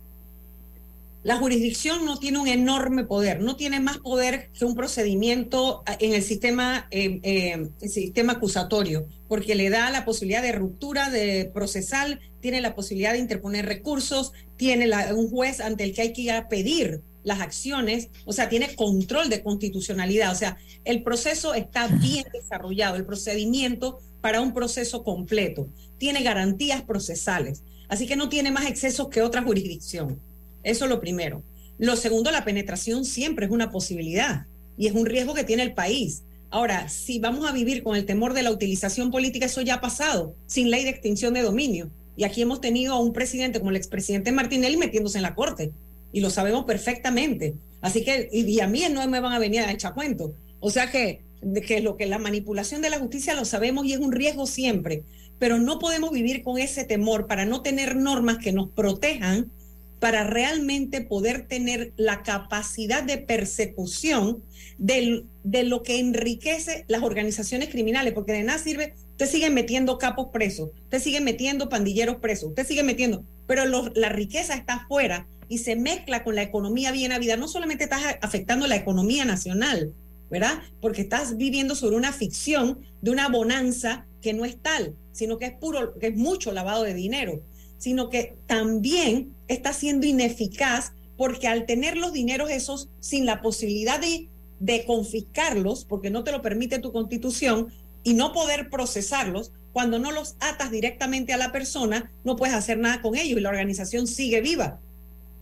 La jurisdicción no tiene un enorme poder, no tiene más poder que un procedimiento en el sistema, eh, eh, sistema acusatorio, porque le da la posibilidad de ruptura de procesal, tiene la posibilidad de interponer recursos, tiene un juez ante el que hay que ir a pedir las acciones, o sea, tiene control de constitucionalidad, o sea, el proceso está bien desarrollado, el procedimiento para un proceso completo, tiene garantías procesales, así que no tiene más excesos que otra jurisdicción. Eso es lo primero. Lo segundo, la penetración siempre es una posibilidad y es un riesgo que tiene el país. Ahora, si vamos a vivir con el temor de la utilización política, eso ya ha pasado, sin ley de extinción de dominio. Y aquí hemos tenido a un presidente como el expresidente Martinelli metiéndose en la corte y lo sabemos perfectamente. Así que, y, a mí no me van a venir a echar cuento. O sea que, que lo que la manipulación de la justicia lo sabemos y es un riesgo siempre, pero no podemos vivir con ese temor para no tener normas que nos protejan para realmente poder tener la capacidad de persecución de lo que enriquece las organizaciones criminales, porque de nada sirve, usted sigue metiendo capos presos, usted sigue metiendo pandilleros presos, usted sigue metiendo, pero la riqueza está afuera y se mezcla con la economía bien habida, no solamente está afectando la economía nacional, ¿verdad? Porque estás viviendo sobre una ficción de una bonanza que no es tal, sino que es puro, que es mucho lavado de dinero, sino que también está siendo ineficaz porque al tener los dineros esos sin la posibilidad de, de confiscarlos, porque no te lo permite tu constitución, y no poder procesarlos, cuando no los atas directamente a la persona, no puedes hacer nada con ellos y la organización sigue viva.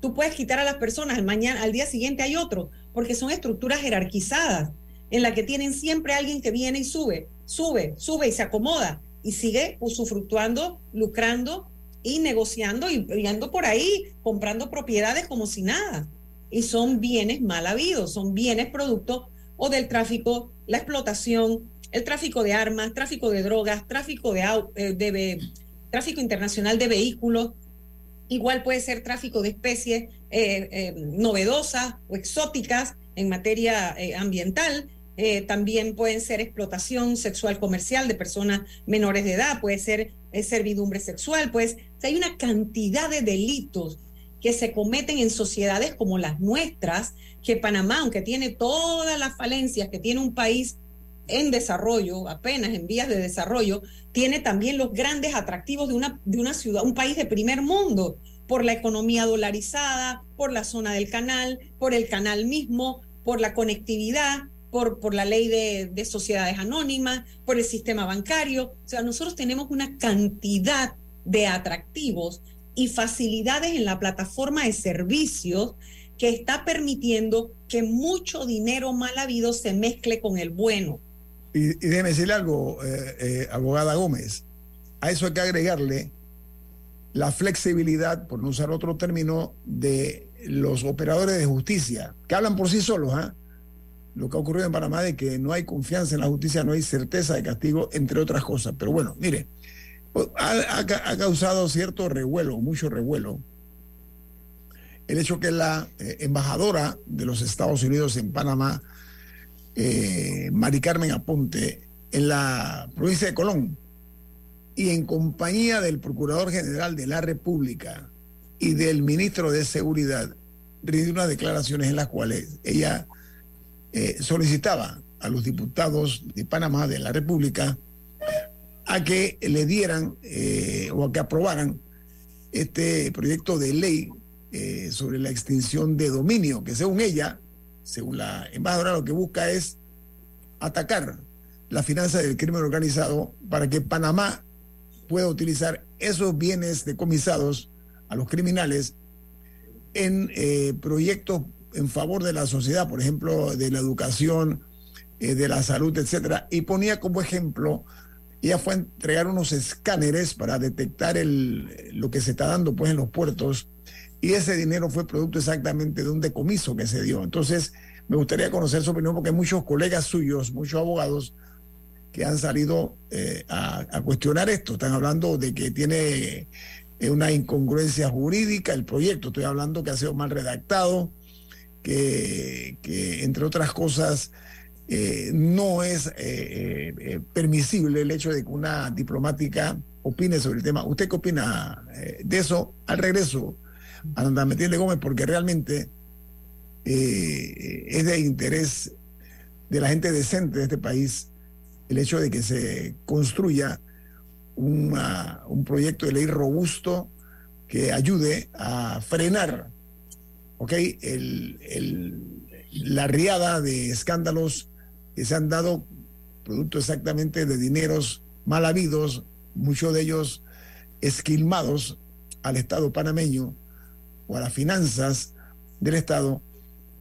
Tú puedes quitar a las personas, al mañana, al día siguiente hay otro, porque son estructuras jerarquizadas en la que tienen siempre alguien que viene y sube, sube, sube y se acomoda y sigue usufructuando, lucrando y negociando y yendo por ahí, comprando propiedades como si nada. Y son bienes mal habidos, son bienes producto o del tráfico, la explotación, el tráfico de armas, tráfico de drogas, tráfico de, eh, de tráfico internacional de vehículos, igual puede ser tráfico de especies eh, eh, novedosas o exóticas en materia ambiental, también pueden ser explotación sexual comercial de personas menores de edad, puede ser servidumbre sexual, pues hay una cantidad de delitos que se cometen en sociedades como las nuestras, que Panamá, aunque tiene todas las falencias que tiene un país en desarrollo, apenas en vías de desarrollo, tiene también los grandes atractivos de una, de una ciudad, un país de primer mundo, por la economía dolarizada, por la zona del canal, por el canal mismo, por la conectividad, por, por la ley de, de sociedades anónimas, por el sistema bancario. O sea, nosotros tenemos una cantidad de atractivos y facilidades en la plataforma de servicios que está permitiendo que mucho dinero mal habido se mezcle con el bueno. Y, déjeme decirle algo, eh, eh, abogada Gómez, a eso hay que agregarle la flexibilidad, por no usar otro término, de los operadores de justicia, que hablan por sí solos, ¿ah? Lo que ha ocurrido en Panamá de que no hay confianza en la justicia, no hay certeza de castigo, entre otras cosas. Pero bueno, mire, pues, ha, causado cierto revuelo, mucho revuelo, el hecho que la eh, embajadora de los Estados Unidos en Panamá, eh, Mari Carmen Aponte en la provincia de Colón y en compañía del Procurador General de la República y del Ministro de Seguridad, rindió unas declaraciones en las cuales ella eh, solicitaba a los diputados de Panamá, de la República, a que le dieran eh, o a que aprobaran este proyecto de ley sobre la extinción de dominio, que según ella según la embajadora, lo que busca es atacar la finanza del crimen organizado para que Panamá pueda utilizar esos bienes decomisados a los criminales en eh, proyectos en favor de la sociedad, por ejemplo, de la educación, eh, de la salud, etcétera. Y ponía como ejemplo, ella fue a entregar unos escáneres para detectar el, lo que se está dando pues en los puertos y ese dinero fue producto exactamente de un decomiso que se dio. Entonces, me gustaría conocer su opinión porque hay muchos colegas suyos, muchos abogados que han salido eh, a, cuestionar esto. Están hablando de que tiene eh, una incongruencia jurídica el proyecto. Estoy hablando que ha sido mal redactado, que, entre otras cosas eh, no es permisible el hecho de que una diplomática opine sobre el tema. ¿Usted qué opina de eso? Al regreso a Metirle Gómez porque realmente eh, es de interés de la gente decente de este país el hecho de que se construya un proyecto de ley robusto que ayude a frenar la riada de escándalos que se han dado producto exactamente de dineros mal habidos, muchos de ellos esquilmados al Estado panameño o a las finanzas del Estado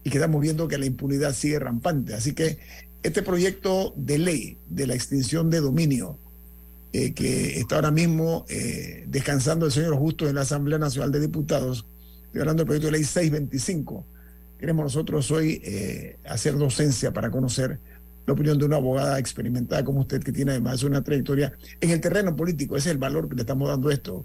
y que estamos viendo que la impunidad sigue rampante. Así que este proyecto de ley de la extinción de dominio eh, que está ahora mismo eh, descansando el señor Justo en la Asamblea Nacional de Diputados, estoy hablando del proyecto de ley 625, queremos nosotros hoy eh, hacer docencia para conocer la opinión de una abogada experimentada como usted, que tiene además una trayectoria en el terreno político. Ese es el valor que le estamos dando esto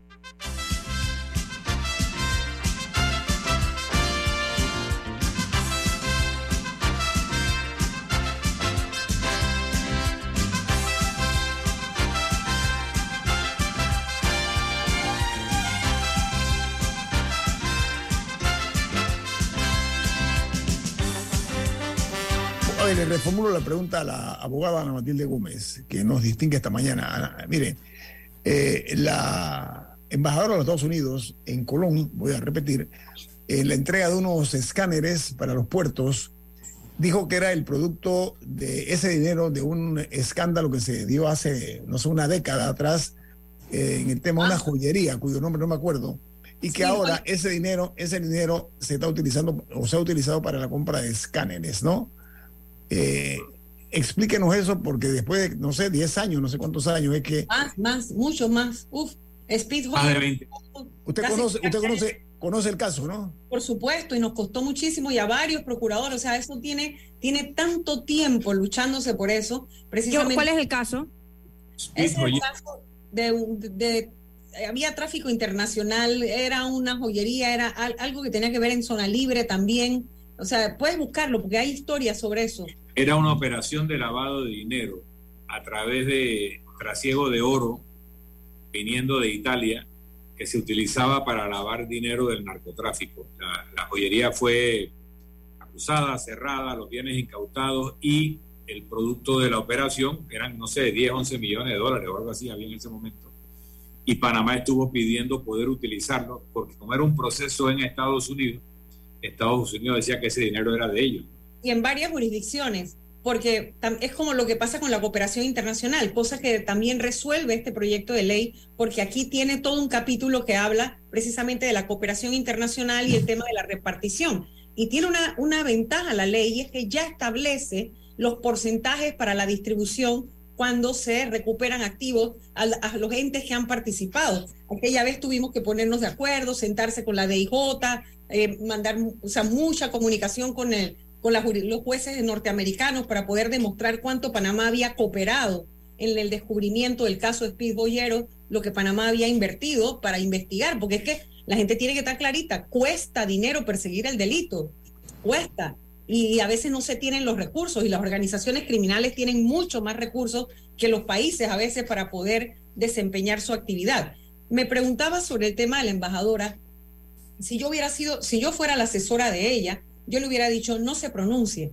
Ver, le reformulo la pregunta a la abogada Ana Matilde Gómez, que nos distingue esta mañana. Ana, mire, eh, la embajadora de los Estados Unidos en Colón, voy a repetir, en la entrega de unos escáneres para los puertos, dijo que era el producto de ese dinero de un escándalo que se dio hace, no sé, una década atrás eh, en el tema de una joyería, cuyo nombre no me acuerdo, y que Sí, ahora bueno. ese dinero, ese dinero se está utilizando o se ha utilizado para la compra de escáneres, ¿no? Eh, explíquenos eso porque después de, no sé, 10 años, no sé cuántos años, es que Más, más, mucho más. Uf, Speed Más de Home, 20. usted conoce, usted conoce, conoce el caso, ¿no? Por supuesto, y nos costó muchísimo y a varios procuradores. O sea, eso tiene, tiene tanto tiempo luchándose por eso. Precisamente ¿Cuál es el caso? es el caso de, un- de- había tráfico internacional, era una joyería, era al- algo que tenía que ver en zona libre también. O sea, puedes buscarlo porque hay historias sobre eso. Era una operación de lavado de dinero a través de trasiego de oro viniendo de Italia que se utilizaba para lavar dinero del narcotráfico. La, joyería fue acusada, cerrada, los bienes incautados y el producto de la operación eran, no sé, 10, 11 millones de dólares o algo así había en ese momento. Y Panamá estuvo pidiendo poder utilizarlo porque como era un proceso en Estados Unidos, Estados Unidos decía que ese dinero era de ellos. Y en varias jurisdicciones, porque es como lo que pasa con la cooperación internacional, cosa que también resuelve este proyecto de ley, porque aquí tiene todo un capítulo que habla precisamente de la cooperación internacional y el tema de la repartición. Y tiene una, una ventaja la ley, y es que ya establece los porcentajes para la distribución cuando se recuperan activos a, a los entes que han participado. Aquella vez tuvimos que ponernos de acuerdo, sentarse con la DIJ, eh, mandar o sea, mucha comunicación con, el, con los jueces norteamericanos para poder demostrar cuánto Panamá había cooperado en el descubrimiento del caso Speed Boyero, lo que Panamá había invertido para investigar, porque es que la gente tiene que estar clarita, cuesta dinero perseguir el delito, cuesta. Y a veces no se tienen los recursos y las organizaciones criminales tienen mucho más recursos que los países a veces para poder desempeñar su actividad. Me preguntaba sobre el tema de la embajadora si yo hubiera sido, si yo fuera la asesora de ella, yo le hubiera dicho, no se pronuncie.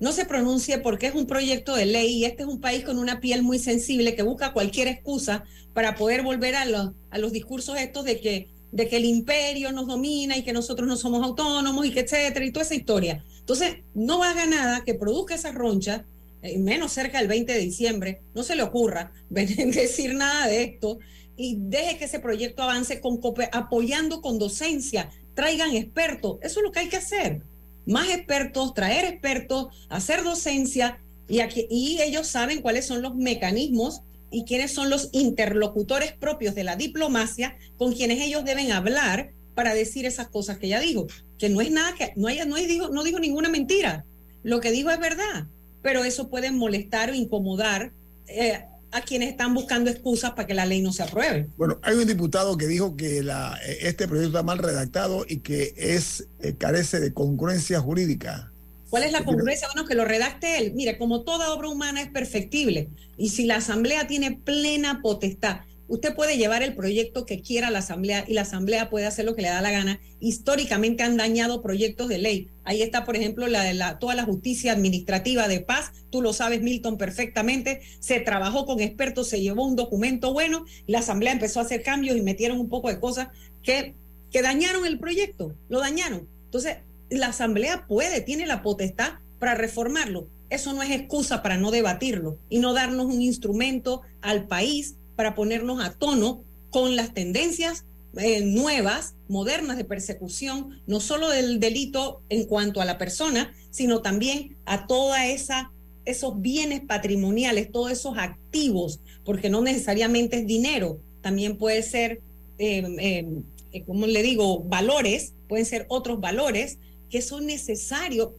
No se pronuncie porque es un proyecto de ley y este es un país con una piel muy sensible que busca cualquier excusa para poder volver a los, a los discursos estos de que de que el imperio nos domina y que nosotros no somos autónomos y que etcétera, y toda esa historia. Entonces, no haga nada que produzca esa roncha, eh, menos cerca del 20 de diciembre, no se le ocurra decir nada de esto y deje que ese proyecto avance con, apoyando con docencia, traigan expertos, eso es lo que hay que hacer. Más expertos, traer expertos, hacer docencia y, aquí, y ellos saben cuáles son los mecanismos y quiénes son los interlocutores propios de la diplomacia con quienes ellos deben hablar para decir esas cosas que ella dijo, que no es nada que no haya no dijo no dijo ninguna mentira. Lo que dijo es verdad, pero eso puede molestar o incomodar eh, a quienes están buscando excusas para que la ley no se apruebe. Bueno, hay un diputado que dijo que la, este proyecto está mal redactado y que es eh, carece de congruencia jurídica. ¿Cuál es la congruencia? Bueno, que lo redacte él. Mire, como toda obra humana es perfectible y si la Asamblea tiene plena potestad, usted puede llevar el proyecto que quiera a la Asamblea y la Asamblea puede hacer lo que le da la gana. Históricamente han dañado proyectos de ley. Ahí está, por ejemplo, la toda la justicia administrativa de paz. Tú lo sabes, Milton, perfectamente. Se trabajó con expertos, se llevó un documento bueno, la Asamblea empezó a hacer cambios y metieron un poco de cosas que, que dañaron el proyecto, lo dañaron. Entonces, la Asamblea puede, tiene la potestad para reformarlo. Eso no es excusa para no debatirlo y no darnos un instrumento al país para ponernos a tono con las tendencias eh, nuevas, modernas de persecución, no solo del delito en cuanto a la persona, sino también a toda esa esos bienes patrimoniales, todos esos activos, porque no necesariamente es dinero, también puede ser, eh, eh, como le digo, valores, pueden ser otros valores que son necesarios,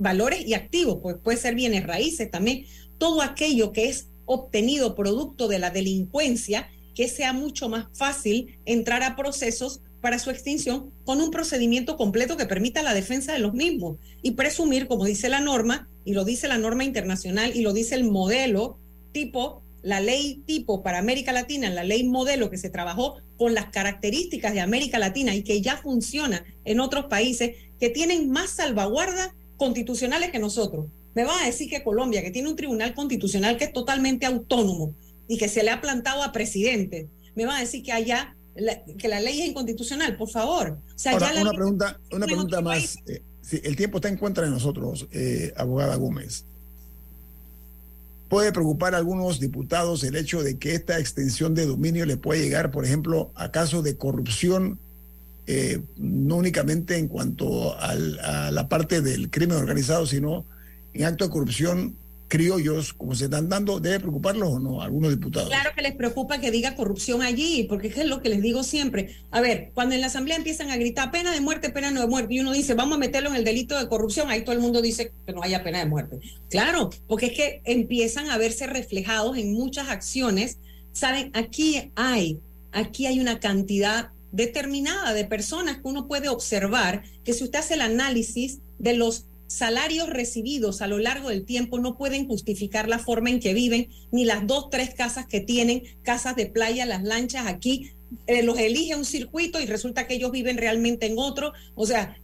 valores y activos, pues puede ser bienes raíces también, todo aquello que es obtenido producto de la delincuencia, que sea mucho más fácil entrar a procesos para su extinción con un procedimiento completo que permita la defensa de los mismos y presumir, como dice la norma, y lo dice la norma internacional y lo dice el modelo tipo, la ley tipo para América Latina, la ley modelo que se trabajó con las características de América Latina y que ya funciona en otros países, que tienen más salvaguardas constitucionales que nosotros. Me va a decir que Colombia, que tiene un tribunal constitucional que es totalmente autónomo y que se le ha plantado a presidente, me va a decir que allá que la ley es inconstitucional, por favor. O sea, ya una pregunta, una pregunta más. Eh, el tiempo está en contra de nosotros, eh, abogada Gómez. ¿Puede preocupar a algunos diputados el hecho de que esta extensión de dominio le puede llegar, por ejemplo, a casos de corrupción eh, no únicamente en cuanto a la parte del crimen organizado, sino en actos de corrupción criollos, como se están dando, ¿debe preocuparlos o no algunos diputados? Claro que les preocupa que diga corrupción allí, porque es lo que les digo siempre. A ver, cuando en la Asamblea empiezan a gritar pena de muerte, pena no de muerte, y uno dice, vamos a meterlo en el delito de corrupción, ahí todo el mundo dice que no haya pena de muerte. Claro, porque es que empiezan a verse reflejados en muchas acciones. Saben, aquí hay, aquí hay una cantidad determinada de personas que uno puede observar que si usted hace el análisis de los salarios recibidos a lo largo del tiempo no pueden justificar la forma en que viven, ni las dos, tres casas que tienen, casas de playa, las lanchas aquí, eh, los elige un circuito y resulta que ellos viven realmente en otro. O sea,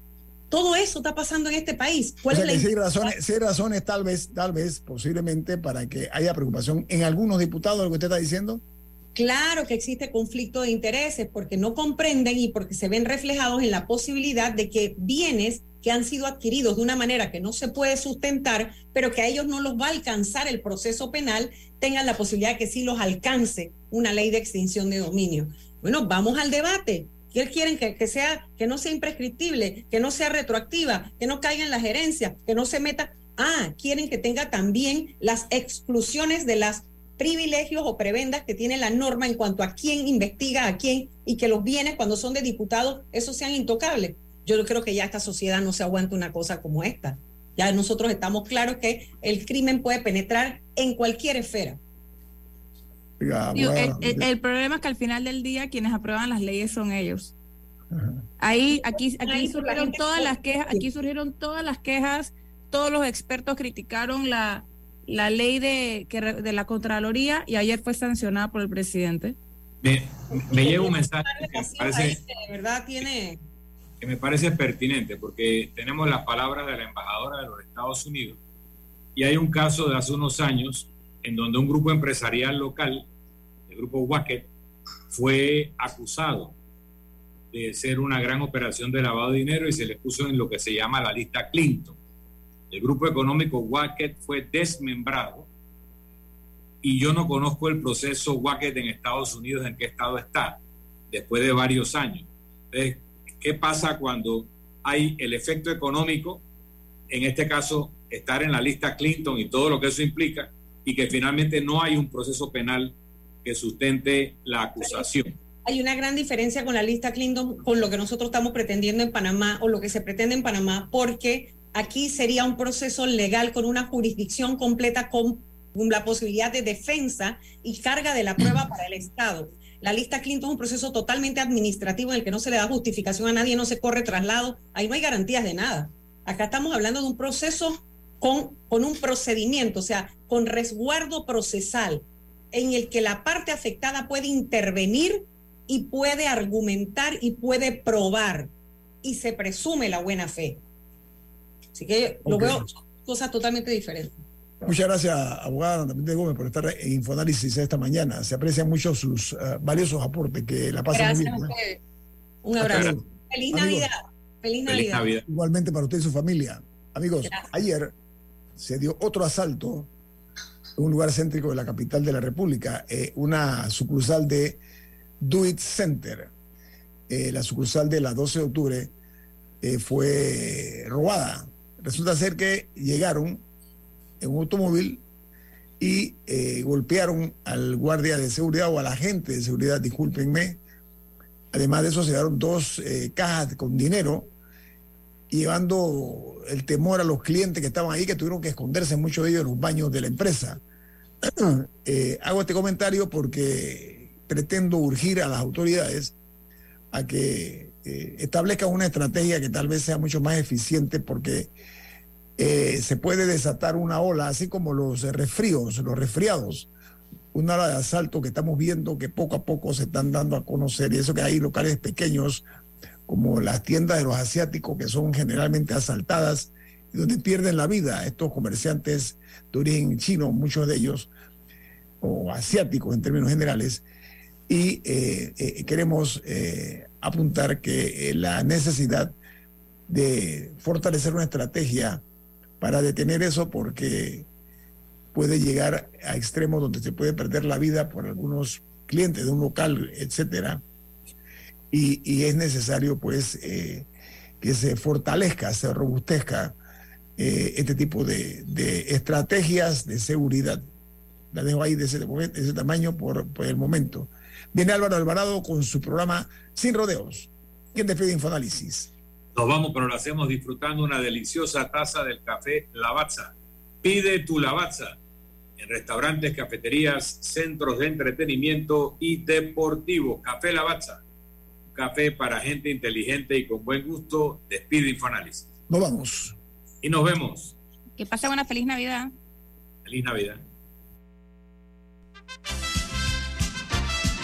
todo eso está pasando en este país. ¿Cuál es la hay razones, sí hay razones, tal vez, tal vez, posiblemente, para que haya preocupación en algunos diputados, lo que usted está diciendo. Claro que existe conflicto de intereses porque no comprenden y porque se ven reflejados en la posibilidad de que bienes que han sido adquiridos de una manera que no se puede sustentar, pero que a ellos no los va a alcanzar el proceso penal, tengan la posibilidad de que sí los alcance una ley de extinción de dominio. Bueno, vamos al debate. ¿Qué quieren que, sea, que no sea imprescriptible, que no sea retroactiva, que no caiga en la gerencia, que no se meta? Ah, quieren que tenga también las exclusiones de las privilegios o prebendas que tiene la norma en cuanto a quién investiga a quién y que los bienes cuando son de diputados, esos sean intocables. Yo creo que ya esta sociedad no se aguanta una cosa como esta. Ya nosotros estamos claros que el crimen puede penetrar en cualquier esfera. el, problema es que al final del día quienes aprueban las leyes son ellos. Ahí, aquí, aquí surgieron todas las quejas, aquí surgieron todas las quejas, todos los expertos criticaron la, la ley de, que, de la Contraloría y ayer fue sancionada por el presidente. Me, me llega un mensaje que me parece, verdad tiene... que me parece pertinente porque tenemos las palabras de la embajadora de los Estados Unidos y hay un caso de hace unos años en donde un grupo empresarial local, el grupo Wacket, fue acusado de ser una gran operación de lavado de dinero y se le puso en lo que se llama la lista Clinton. El grupo económico Wacket fue desmembrado y yo no conozco el proceso Wacket en Estados Unidos, en qué estado está, después de varios años. Entonces, ¿qué pasa cuando hay el efecto económico, en este caso, estar en la lista Clinton y todo lo que eso implica, y que finalmente no hay un proceso penal que sustente la acusación? hay una gran diferencia con la lista Clinton, con lo que nosotros estamos pretendiendo en Panamá o lo que se pretende en Panamá, porque aquí sería un proceso legal con una jurisdicción completa con la posibilidad de defensa y carga de la prueba para el Estado. La lista Clinton es un proceso totalmente administrativo en el que no se le da justificación a nadie, no se corre traslado, ahí no hay garantías de nada. Acá estamos hablando de un proceso con, con un procedimiento, o sea, con resguardo procesal, en el que la parte afectada puede intervenir y puede argumentar y puede probar y se presume la buena fe. Así que lo veo cosas totalmente diferentes. Muchas gracias, abogada Ana Gómez, por estar en Infoanálisis esta mañana. Se aprecian mucho sus uh, valiosos aportes. Que la pasen Gracias muy bien. A ¿eh? Un abrazo. Feliz Navidad. Feliz Navidad. Navidad. Igualmente para usted y su familia. Amigos, Gracias. ayer se dio otro asalto en un lugar céntrico de la capital de la República, eh, una sucursal de Do It Center, eh, la sucursal de la 12 de octubre, eh, fue robada. Resulta ser que llegaron en un automóvil y eh, golpearon al guardia de seguridad o al agente de seguridad, discúlpenme. Además de eso, se llevaron dos cajas con dinero, llevando el temor a los clientes que estaban ahí, que tuvieron que esconderse, muchos de ellos, en los baños de la empresa. hago este comentario porque pretendo urgir a las autoridades a que eh, establezcan una estrategia que tal vez sea mucho más eficiente porque eh, se puede desatar una ola, así como los resfríos, los resfriados, una ola de asalto que estamos viendo que poco a poco se están dando a conocer y eso que hay locales pequeños como las tiendas de los asiáticos que son generalmente asaltadas y donde pierden la vida estos comerciantes de origen chino, muchos de ellos, o asiáticos en términos generales, y eh, eh, queremos eh, apuntar que la necesidad de fortalecer una estrategia para detener eso porque puede llegar a extremos donde se puede perder la vida por algunos clientes de un local, etcétera. Y, es necesario pues que se fortalezca, se robustezca este tipo de, estrategias de seguridad. La dejo ahí de ese, de ese tamaño por, por el momento. Viene Álvaro Alvarado con su programa Sin Rodeos. ¿Quién despide Infoanálisis? Nos vamos, pero lo hacemos disfrutando una deliciosa taza del café Lavazza. Pide tu Lavazza en restaurantes, cafeterías, centros de entretenimiento y deportivos. Café Lavazza. café para gente inteligente y con buen gusto. Despide Infoanálisis. Nos vamos. Y nos vemos. Que pase una feliz Navidad. Feliz Navidad.